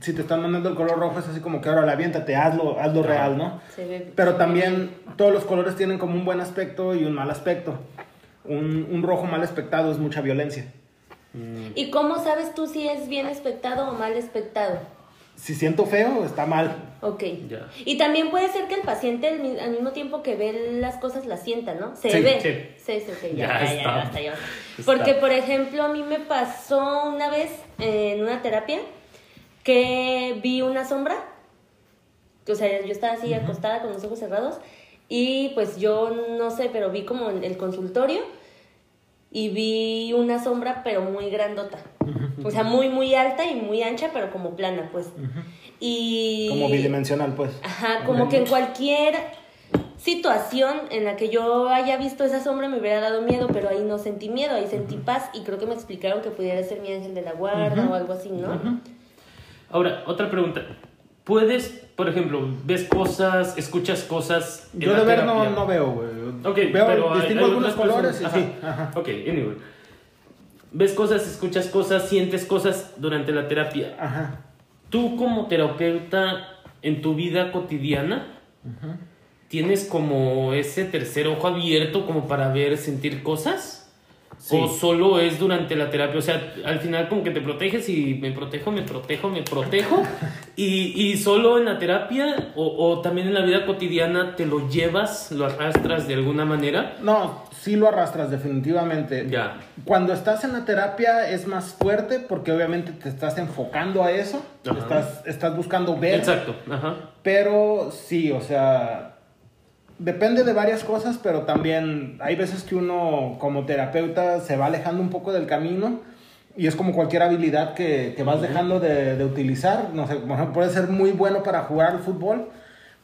si te están mandando el color rojo, es así como que ahora aviéntate, hazlo, hazlo Ajá. real, ¿no? Se ve- Pero se ve también todos los colores tienen como un buen aspecto y un mal aspecto. Un, un rojo mal aspectado es mucha violencia. bien. ¿Y cómo sabes tú si es bien espectado o mal espectado? Si siento feo, está mal. Ok. Ya. Y también puede ser que el paciente al, mi- al mismo tiempo que ve las cosas las sienta, ¿no? Se Sí, ve. sí. Sí, sí, sí. Ya Ya, ya, ya, está. basta, ya basta. Está. Porque, por ejemplo, a mí me pasó una vez eh, en una terapia que vi una sombra. O sea, yo estaba así acostada con los ojos cerrados y pues yo no sé, pero vi como el, el consultorio y vi una sombra pero muy grandota. O sea, muy, muy alta y muy ancha, pero como plana, pues. Y... Como bidimensional, pues. Ajá, como que en cualquier situación en la que yo haya visto esa sombra me hubiera dado miedo, pero ahí no sentí miedo, ahí sentí paz y creo que me explicaron que pudiera ser mi ángel de la guarda o algo así, ¿no? Ahora, otra pregunta. ¿Puedes, por ejemplo, ves cosas, escuchas cosas? Yo de ver no, no veo, güey. Ok, veo, pero distingo hay algunos colores y sí. Ajá. Ok, anyway. Ves cosas, escuchas cosas, sientes cosas durante la terapia. Ajá. Tú como terapeuta en tu vida cotidiana, ¿tienes como ese tercer ojo abierto como para ver, sentir cosas? Sí. ¿O solo es durante la terapia? O sea, al final como que te proteges y me protejo, me protejo, me protejo. y, y solo en la terapia o, o también en la vida cotidiana te lo llevas, lo arrastras de alguna manera. No, sí lo arrastras definitivamente. Ya. Cuando estás en la terapia es más fuerte porque obviamente te estás enfocando a eso, Ajá. estás, estás buscando ver, Exacto, ajá. pero sí, o sea, depende de varias cosas, pero también hay veces que uno como terapeuta se va alejando un poco del camino y es como cualquier habilidad que, que vas dejando de, de utilizar, no sé, por ejemplo, puede ser muy bueno para jugar al fútbol.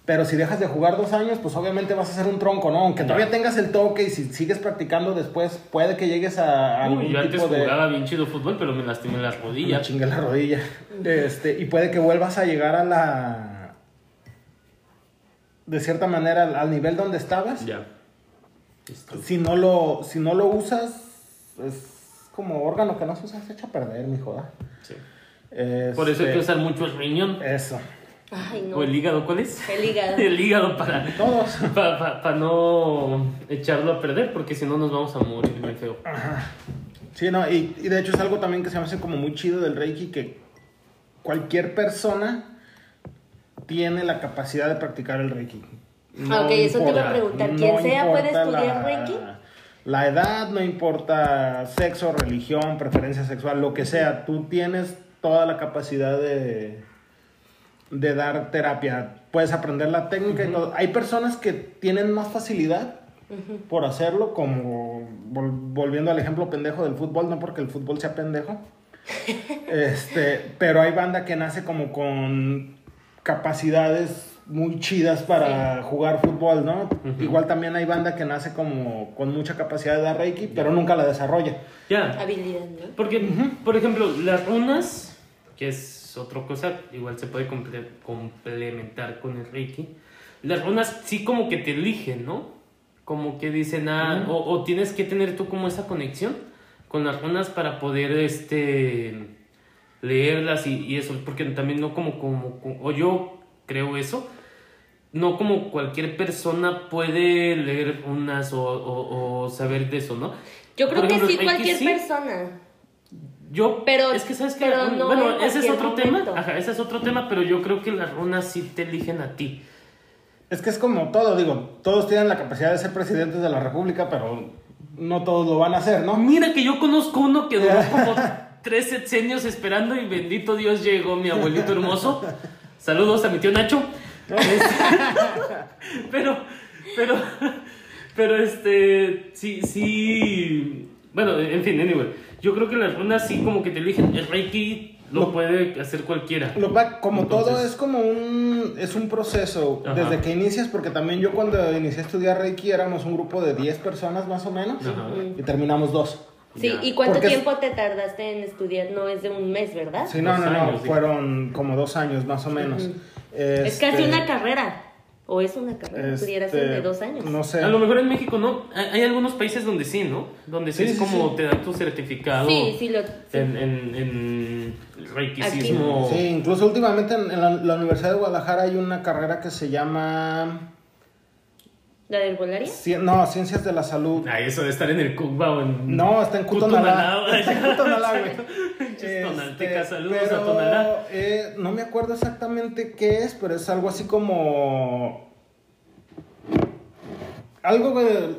Pero si dejas de jugar dos años, pues obviamente vas a ser un tronco, ¿no? Aunque todavía tengas el toque y si sigues practicando después, puede que llegues a algún Uy, yo antes tipo de... jugaba bien chido fútbol, pero me lastimé la Ya rodilla. chingué la rodilla. Este, y puede que vuelvas a llegar a la. De cierta manera, al, al nivel donde estabas. Ya. Listo. Si no lo, si no lo usas, es como órgano que no se usa, se echa a perder, mi joda. Sí. Por eso hay que usar mucho el riñón. Eso. Ay, no. ¿O el hígado cuál es? El hígado. El hígado para, Todos. para, no echarlo a perder, porque si no nos vamos a morir bien feo. Sí, no, y, y de hecho es algo también que se me hace como muy chido del Reiki, que cualquier persona tiene la capacidad de practicar el Reiki. Ah, ok, eso te iba a preguntar. ¿Quién sea puede estudiar la- Reiki? La edad, no importa sexo, religión, preferencia sexual, lo que sea, tú tienes toda la capacidad de, de dar terapia. Puedes aprender la técnica y todo. Hay personas que tienen más facilidad por hacerlo, como vol- volviendo al ejemplo pendejo del fútbol, no porque el fútbol sea pendejo. este, pero hay banda que nace como con capacidades muy chidas para jugar fútbol, ¿no? Ujú. Igual también hay banda que nace como con mucha capacidad de dar Reiki, pero nunca la desarrolla. Ya. Habilidad, ¿no? Porque, por ejemplo, las runas, que es otra cosa, igual se puede comple- complementar con el Reiki. Las runas sí como que te eligen, ¿no? Como que dicen, ah, o, o tienes que tener tú como esa conexión con las runas para poder, este, leerlas y, y eso, porque también no como, como, como- o yo creo eso, no como cualquier persona puede leer unas o, o- o saber de eso, ¿no? Yo creo que sí, cualquier sí. persona. Yo, Pero- es que sabes que, pero no bueno, en ese es otro momento. tema, ajá, ese es otro tema, pero yo creo que las runas sí te eligen a ti. Es que es como todo, digo, todos tienen la capacidad de ser presidentes de la república, pero no todos lo van a hacer, ¿no? Mira que yo conozco uno que duró como tres sexenios esperando y bendito Dios llegó mi abuelito hermoso. Saludos a mi tío Nacho. Este, pero, pero, pero este, sí, sí, bueno, en fin, anyway, yo creo que las runas sí como que te eligen, el Reiki lo, Lo- puede hacer cualquiera. Lo va- como todo es como un es un proceso Ajá. desde que inicias porque también yo cuando inicié a estudiar Reiki éramos un grupo de 10 personas más o menos Ajá. y terminamos dos. Sí, Ya. ¿y cuánto Porque es- tiempo te tardaste en estudiar? No es de un mes, ¿verdad? Sí, no, Dos no, no, años, sí. fueron como dos años más o menos. Es casi Este, una carrera. ¿O es una carrera? Pudiera ser este, de dos años. No sé. A lo mejor en México no. Hay algunos países donde sí, ¿no? Donde sí, Sí, es sí, como sí. te dan tu certificado Sí, sí, lo. sí. en, en, en reikicismo. Sí, incluso últimamente en, en la, la Universidad de Guadalajara hay una carrera que se llama ¿La del volaria? Cien- no, Ciencias de la Salud. Ay, eso de estar en el Cuba o en. No, está en Cutonalá. Cutonalá, Está en Cutonalá, güey. Este, saludos pero, a Tonalá. eh, no me acuerdo exactamente qué es, pero es algo así como. Algo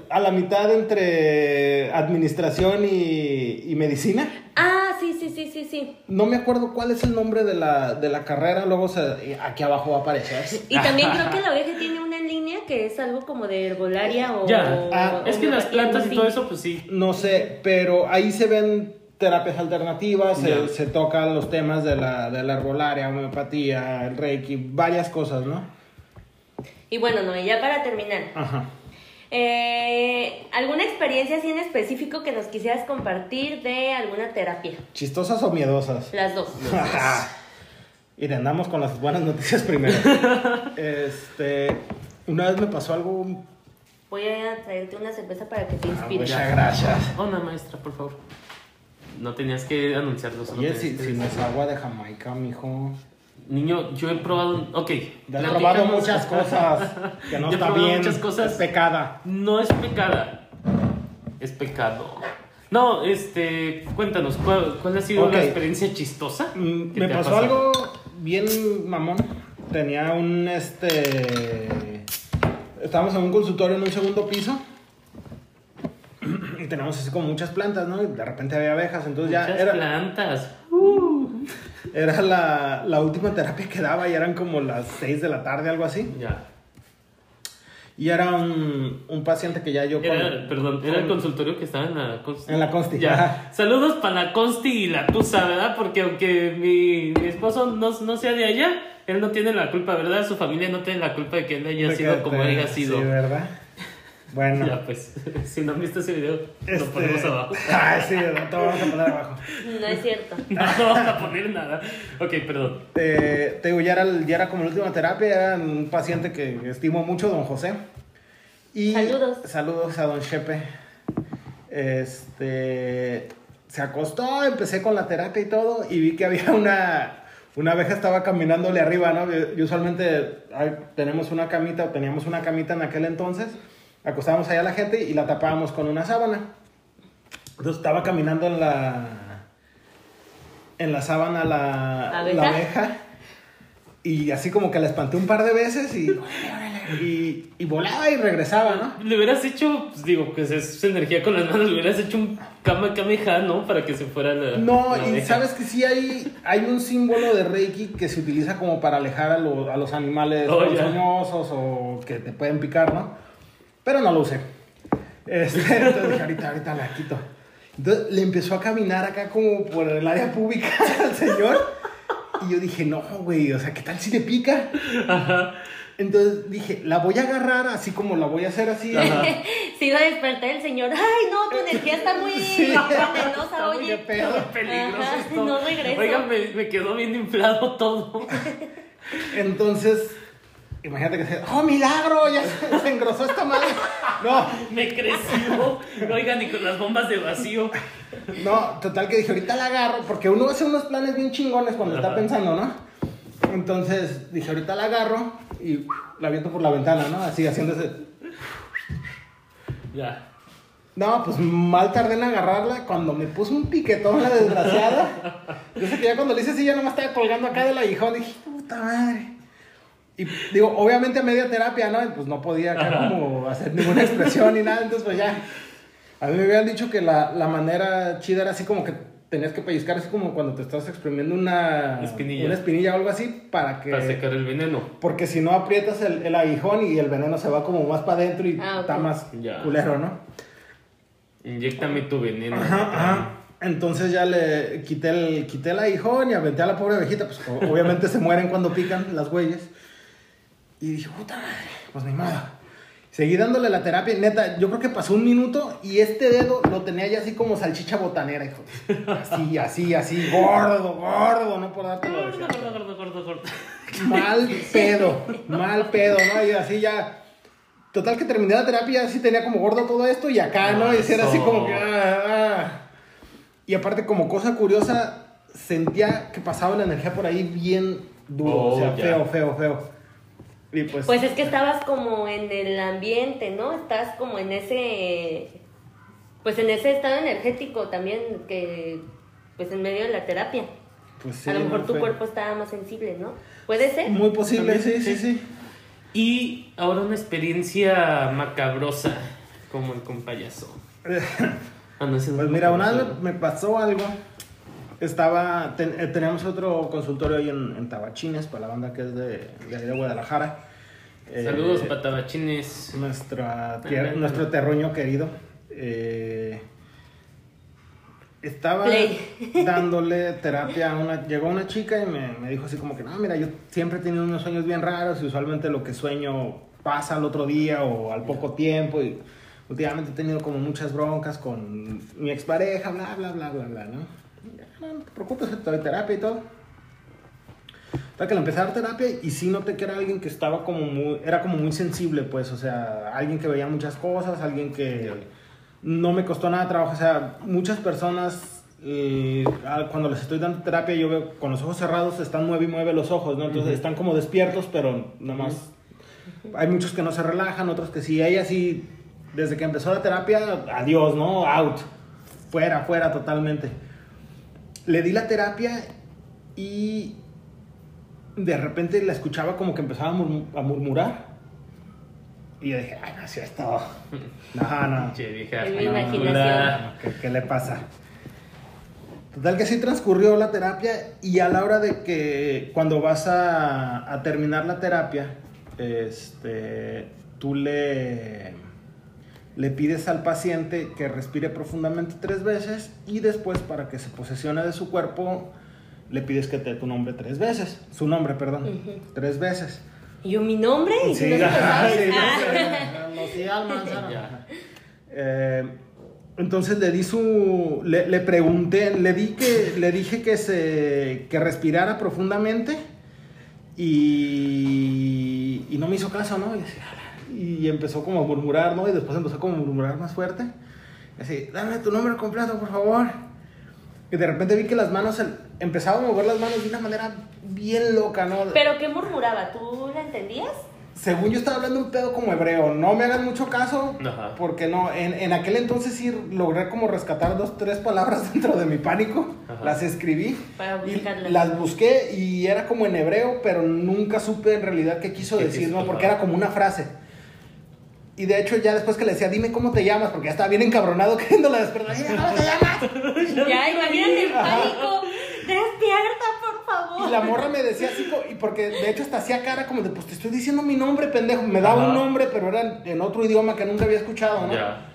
a la mitad entre administración y, y medicina. Ah, sí, sí, sí, sí, sí. No me acuerdo cuál es el nombre de la, de la carrera, luego se- aquí abajo va a aparecer. Y también creo que la OEG tiene una que es algo como de herbolaria o. Ya. Ah, o Es que las plantas y todo eso, pues sí. No sé, pero ahí se ven terapias alternativas, se, se tocan los temas de la, de la herbolaria, homeopatía, el reiki, varias cosas, ¿no? Y bueno, no, y ya para terminar. Ajá. Eh, ¿Alguna experiencia así en específico que nos quisieras compartir de alguna terapia? ¿Chistosas o miedosas? Las dos. y andamos con las buenas noticias primero. este, una vez me pasó algo... Voy a traerte una cerveza para que te Ah, inspires. muchas gracias. Una maestra, por favor. No tenías que anunciarlo. solo Oye, si, que si no es agua de Jamaica, mijo. Niño, yo he probado. un- Ok. Has platicamos- probado muchas cosas que no Yo he está probado bien. muchas cosas. Es pecada. No es pecada. Es pecado. No, este. Cuéntanos, ¿cuál, cuál ha sido Ok. la experiencia chistosa? Mm, que Me te pasó algo bien mamón. Tenía un este. Estábamos en un consultorio en un segundo piso. Y teníamos así como muchas plantas, ¿no? Y de repente había abejas. Entonces ya Muchas era, plantas. era la, la última terapia que daba y eran como las 6 de la tarde, algo así. Ya. Y era un, un paciente que ya yo con- Era, perdón, era el con- consultorio que estaba en la Consti. En la Consti, Ya. Saludos para la Consti y la Tusa, ¿verdad? Porque aunque mi, mi esposo no, no sea de allá, él no tiene la culpa, ¿verdad? Su familia no tiene la culpa de que él haya de sido como te- haya sido. Sí, ¿verdad? Bueno. Ya, pues, si no han visto ese video, lo este- ponemos abajo. Ay, sí, lo vamos a poner abajo. No es cierto. No, no vamos a poner nada. Ok, perdón. Eh, te digo, ya era, ya era como la última terapia, era un paciente que estimo mucho, don José. Y Saludos. Saludos a don Chepe. Este, se acostó, empecé con la terapia y todo, y vi que había una, una abeja estaba caminándole arriba, ¿no? Y usualmente tenemos una camita, o teníamos una camita en aquel entonces, acostábamos allá a la gente y la tapábamos con una sábana. Entonces estaba caminando en la, en la sábana la, ¿Abeja? la abeja. Y así como que la espanté un par de veces y, y, y volaba y regresaba, ¿no? Le hubieras hecho, pues digo, que es, energía con las manos, le hubieras hecho un kama kameha, ¿no? Para que se fuera la. No, la y sabes que sí hay, hay un símbolo de Reiki que se utiliza como para alejar a, lo- a los animales Oh, o que te pueden picar, ¿no? Pero no lo usé. Este, entonces dije, ahorita, ahorita la quito. Entonces le empezó a caminar acá como por el área pública al señor. Y yo dije, no, güey, o sea, ¿qué tal si le pica? Entonces dije, la voy a agarrar así como la voy a hacer así. Ajá. Se iba a despertar el señor. Ay, no, tu energía está muy Sí. venenosa, Está oye. pedo. Peligroso Ajá, esto. no regreso. Oigan, me, me quedó bien inflado todo. Entonces, imagínate que se, ¡oh, milagro! Ya se, se engrosó esta madre. No, Me creció. Oigan, y con las bombas de vacío. no, total que dije, ahorita la agarro, porque uno hace unos planes bien chingones cuando está Ajá. pensando, ¿no? Entonces dije, ahorita la agarro y la aviento por la ventana, ¿no? Así, haciéndose. Ya. No, pues mal tardé en agarrarla cuando me puso un piquetón la desgraciada. Yo sé que ya cuando le hice así, ya nomás estaba colgando acá del aguijón. Dije, puta madre. Y digo, obviamente a media terapia, ¿no? Y Pues no podía acá como hacer ninguna expresión ni nada. Entonces, pues ya. A mí me habían dicho que la, la manera chida era así como que tenías que pellizcar así como cuando te estás exprimiendo una Espinilla. una espinilla o algo así para que... Para secar el veneno. Porque si no aprietas el, el aguijón y el veneno se va como más para adentro y Ah, está más Ya. culero, ¿no? Inyéctame tu veneno. Ajá, ajá. Entonces ya le quité el, quité el aguijón y aventé a la pobre abejita. Pues obviamente se mueren cuando pican las huellas. Y dije, puta madre, pues ni modo. Seguí dándole la terapia neta, yo creo que pasó un minuto y este dedo lo tenía ya así como salchicha botanera, hijo. Así, así, así, gordo, gordo, no por darte lo Gordo, gordo, gordo, gordo, gordo. mal pedo, mal pedo, ¿no? Y así ya. Total que terminé la terapia, así tenía como gordo todo esto y acá, ¿no? Y era así como que. ah, ah. Y aparte, como cosa curiosa, sentía que pasaba la energía por ahí bien duro, o Oh, sea, ya. feo, feo, feo. Y pues. Pues es que estabas como en el ambiente, ¿no? Estás como en ese. Pues en ese estado energético también, que. Pues en medio de la terapia. pues sí, a lo mejor no tu fue- cuerpo estaba más sensible, ¿no? ¿Puede ser? Muy posible, sí, sí, sí. Y ahora una experiencia macabrosa, como el con payaso. Ah, no, Pues es mira, una vez me pasó algo. Estaba, ten- eh, teníamos otro consultorio ahí en, en Tabachines, para la banda que es de, de, Guadalajara. Eh, Saludos, nuestra tier- nuestro terruño querido. Eh, estaba Play. dándole terapia a una. Llegó una chica y me, me dijo así como que, no, mira, yo siempre he tenido unos sueños bien raros y usualmente lo que sueño pasa al otro día o al poco tiempo. Y últimamente he tenido como muchas broncas con mi expareja, bla, bla, bla, bla, bla, ¿no? No, no te preocupes, doy terapia y todo. Hasta que le empecé a dar terapia y sí noté que era alguien que estaba como muy, era como muy sensible, pues, o sea, alguien que veía muchas cosas, alguien que no me costó nada trabajo, o sea, muchas personas eh, cuando les estoy dando terapia yo veo con los ojos cerrados están mueve y mueve los ojos, ¿no? Entonces Ujú. están como despiertos, pero nada más hay muchos que no se relajan, otros que sí, ella sí, desde que empezó la terapia, adiós, ¿no? Out, fuera, fuera totalmente. Le di la terapia y de repente la escuchaba como que empezaba a, murmu- a murmurar. Y yo dije, ay, no es esto. No, no. Che, vieja imaginación. ¿Qué, qué le pasa? Total que sí transcurrió la terapia y a la hora de que cuando vas a, a terminar la terapia, este, tú le, le pides al paciente que respire profundamente tres veces y después para que se posesione de su cuerpo le pides que te dé tu nombre tres veces, su nombre, perdón, tres veces. ¿Y yo mi nombre? ¿Y Sí, no entonces le di su, le, le pregunté, le di que, le dije que se, que respirara profundamente y, y no me hizo caso, ¿no? Y, decía, y empezó como a murmurar, ¿no? Y después empezó como a murmurar más fuerte. Así, dame tu nombre completo, por favor. Y de repente vi que las manos, el- empezaba a mover las manos de una manera bien loca, ¿no? ¿Pero qué murmuraba? ¿Tú la entendías? Según yo estaba hablando un pedo como hebreo, no me hagan mucho caso, Ajá. porque no, en, en aquel entonces sí logré como rescatar dos, tres palabras dentro de mi pánico, Ajá. las escribí, Para y buscarlas. las busqué y era como en hebreo, pero nunca supe en realidad qué quiso ¿Qué decir, quiso? ¿no? Porque era como una frase. Y de hecho ya después que le decía, dime cómo te llamas, porque ya estaba bien encabronado queriéndola despertar, "Dime ¿cómo te llamas? Ya, imagínate el pánico. Despierta, por favor. Y la morra me decía así, y porque de hecho hasta hacía cara como de, pues te estoy diciendo mi nombre, pendejo. Me daba Ajá. un nombre, pero era en, en otro idioma que nunca había escuchado, ¿no? Ya.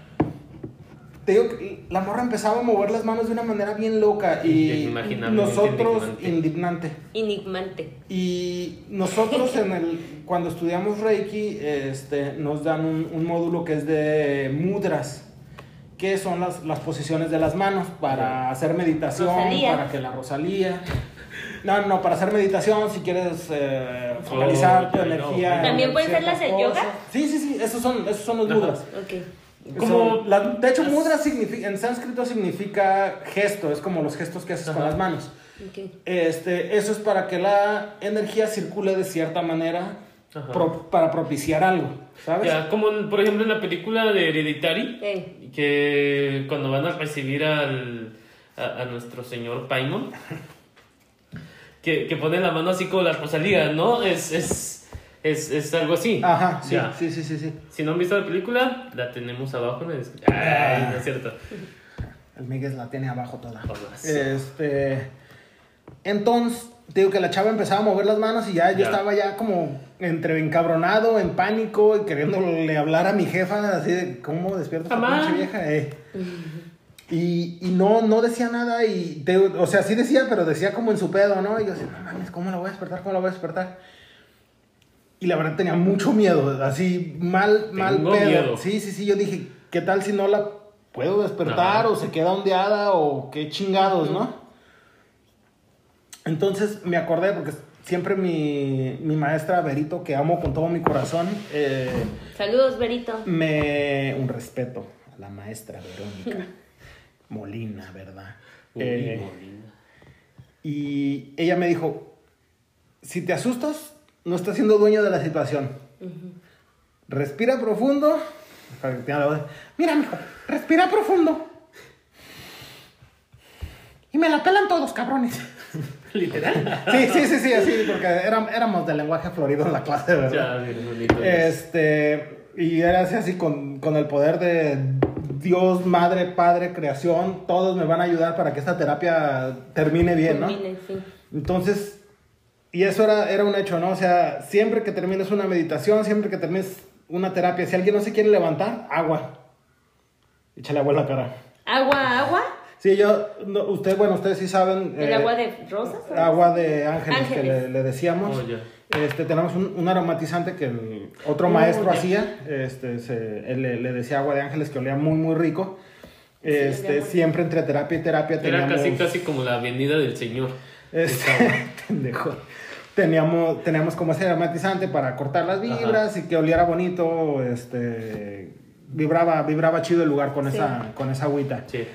Te digo que la morra empezaba a mover las manos de una manera bien loca y nosotros, indignante. indignante. Y nosotros en el, cuando estudiamos Reiki, este, nos dan un, un módulo que es de mudras, que son las, las posiciones de las manos para hacer meditación, Rosalía. para que la Rosalía... No, no, para hacer meditación, si quieres eh, focalizar Oh, tu ya, energía. no. ¿También en pueden ser las de yoga? Sí, sí, sí, esos son, esos son los Ajá. mudras. Como- la- de hecho, mudra significa, en sánscrito significa gesto, es como los gestos que haces con las manos. Este, eso es para que la energía circule de cierta manera pro- para propiciar algo, ¿sabes? Ya, como en- por ejemplo en la película de Hereditary, que cuando van a recibir al, a, a nuestro señor Paimon, que, que pone la mano así como la Rosalía, ¿no? Es, es, es, es algo así. Ajá, sí, Ya. sí, sí, sí, sí. Si no han visto la película, la tenemos abajo en la descripción. Ay, no es cierto. El Miguel la tiene abajo toda. Todas. Este, entonces, te digo que la chava empezaba a mover las manos y ya yo Ya. estaba ya como entre encabronado, en pánico y queriéndole hablar a mi jefa así de cómo despierto esta Mamá. pinche vieja. eh. Y, y no, no decía nada y, te- o sea, sí decía, pero decía como en su pedo, ¿no? Y yo decía, no mames, ¿cómo la voy a despertar? ¿Cómo la voy a despertar? Y la verdad tenía mucho miedo, así mal, mal Tengo pedo. miedo. Sí, sí, sí, yo dije, ¿qué tal si no la puedo despertar Ajá. o se queda ondeada o qué chingados, ¿no? Entonces me acordé porque siempre mi, mi maestra Berito, que amo con todo mi corazón, eh, Saludos, Berito. me... un respeto a la maestra Verónica Molina, ¿verdad? Uy, Eh, Molina. y ella me dijo, si te asustas, no estás siendo dueño de la situación. Respira profundo. Mira, mijo, respira profundo. Y me la pelan todos, cabrones. Literal. Sí, sí, sí, sí, así, porque éram- éramos de lenguaje florido en la clase, ¿verdad? Ya. Este, y era así, así con, con el poder de Dios, Madre, Padre, Creación, todos me van a ayudar para que esta terapia termine bien, ¿no? Culmine, sí. Entonces, y eso era, era un hecho, ¿no? O sea, siempre que termines una meditación, siempre que termines una terapia, si alguien no se quiere levantar, agua. Échale agua en la cara. Agua, agua. Sí, yo, no, usted, bueno, ustedes sí saben. El eh, agua de rosas. ¿o? agua de ángeles, que le, le decíamos. Oh. Este, tenemos un, un aromatizante que el otro Oh, maestro hacía. Este, se- él le, le decía agua de ángeles que olía muy, muy rico. Este, siempre entre terapia y terapia Era teníamos. casi, casi como la avenida del señor. Este, pendejo. Teníamos, teníamos como ese aromatizante para cortar las vibras y que oliera bonito. Este, vibraba, vibraba chido el lugar con, Sí. esa, con esa agüita. Sí.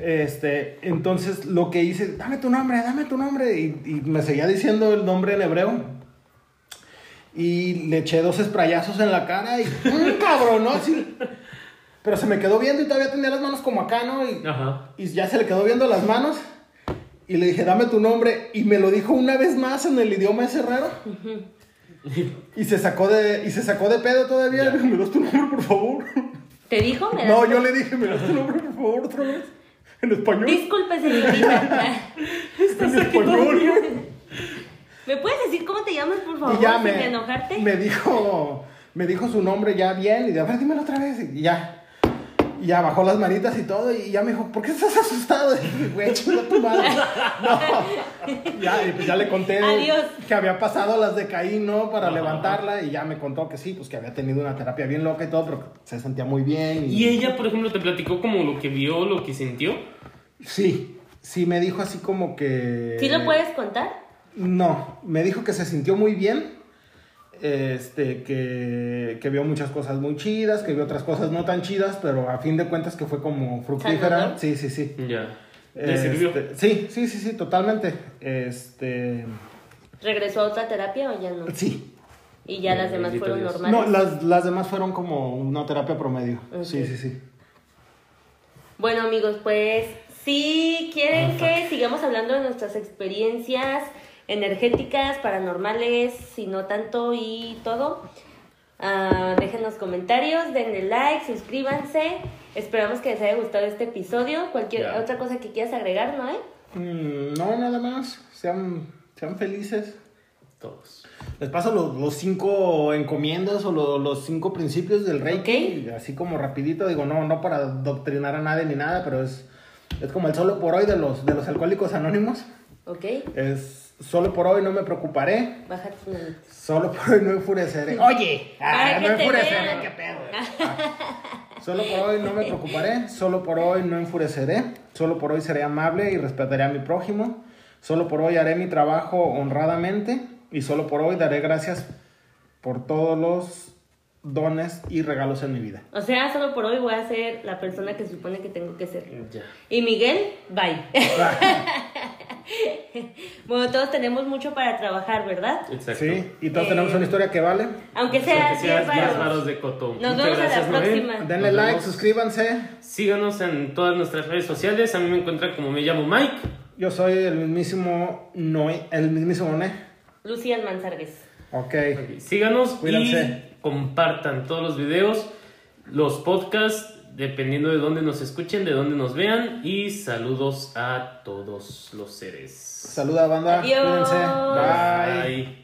Este, entonces lo que hice, dame tu nombre, dame tu nombre. Y, y me seguía diciendo el nombre en hebreo. Y le eché dos sprayazos en la cara y ¡un cabrón, ¿no? Así. Pero se me quedó viendo y todavía tenía las manos como acá, ¿no? Y, Ajá. y ya se le quedó viendo las manos. Y le dije, dame tu nombre. Y me lo dijo una vez más en el idioma ese raro. Y se sacó de, y se sacó de pedo todavía. Dije, ¿me das tu nombre, por favor? ¿Te dijo? ¿Me No, yo le dije, ¿me das tu nombre, por favor, otra vez? En español. Disculpe, señorita. En español. ¿Me puedes decir cómo te llamas, por favor, Y ya sin me, enojarte? me dijo, me dijo su nombre ya bien. Y de, a ver, dímelo otra vez. Y ya. Y ya bajó las manitas y todo. Y ya me dijo, ¿por qué estás asustado? Y dije, güey, chinga tu madre. No. Ya, y pues ya le conté Adiós. que había pasado las de Caín, ¿no? Para Ajá. levantarla. Y ya me contó que sí, pues que había tenido una terapia bien loca y todo, pero que se sentía muy bien. Y ella, por ejemplo, te platicó como lo que vio, lo que sintió. Sí, sí, me dijo así como que. ¿Sí lo puedes contar? No, me dijo que se sintió muy bien. Este, que, que vio muchas cosas muy chidas, que vio otras cosas no tan chidas, pero a fin de cuentas que fue como fructífera. Sí, sí, sí. Ya. ¿Le sirvió? Este, sí, sí, sí, sí, totalmente. Este, ¿Regresó a otra terapia o ya no? sí. Y ya las demás fueron Dios. normales. No, las, las demás fueron como una terapia promedio. Sí, sí, sí. Bueno, amigos, pues si quieren que sigamos hablando de nuestras experiencias energéticas, paranormales, si no tanto y todo, ah, déjenos comentarios, denle like, suscríbanse. Esperamos que les haya gustado este episodio. Cualquier otra cosa que quieras agregar, ¿no? eh? Mm, no, nada más. Sean, sean felices. Todos. Les paso los, los cinco encomiendas o lo- los cinco principios del Reiki, así como rapidito, digo, no, no para doctrinar a nadie ni nada, pero es, es como el solo por hoy de los, de los alcohólicos anónimos. ¿Ok? Es solo por hoy no me preocuparé, Baja tus manitas. solo por hoy no enfureceré. Oye, ah, no enfureceré, qué pedo. Ah. Solo por hoy no me preocuparé, solo por hoy no enfureceré, solo por hoy seré amable y respetaré a mi prójimo, solo por hoy haré mi trabajo honradamente y solo por hoy daré gracias por todos los dones y regalos en mi vida. O sea, solo por hoy voy a ser la persona que se supone que tengo que ser. Ya. Y Miguel, bye. bueno, todos tenemos mucho para trabajar, ¿verdad? Exacto. Sí, y todos Eh, tenemos una historia que vale. Aunque O sea, sea que 10 seas más varos. varos de coto. Nos Muchas vemos a la próxima. Denle Nos like, vemos. suscríbanse. Síganos en todas nuestras redes sociales. A mí me encuentran como me llamo Mike. Yo soy el mismísimo Noé, el mismísimo Noé. Lucía Manzargues. Ok. Ok, Síganos Cuídense. y compartan todos los videos, los podcasts, dependiendo de dónde nos escuchen, de dónde nos vean. Y saludos a todos los seres. Saluda banda. Adiós. Cuídense. Bye. Bye.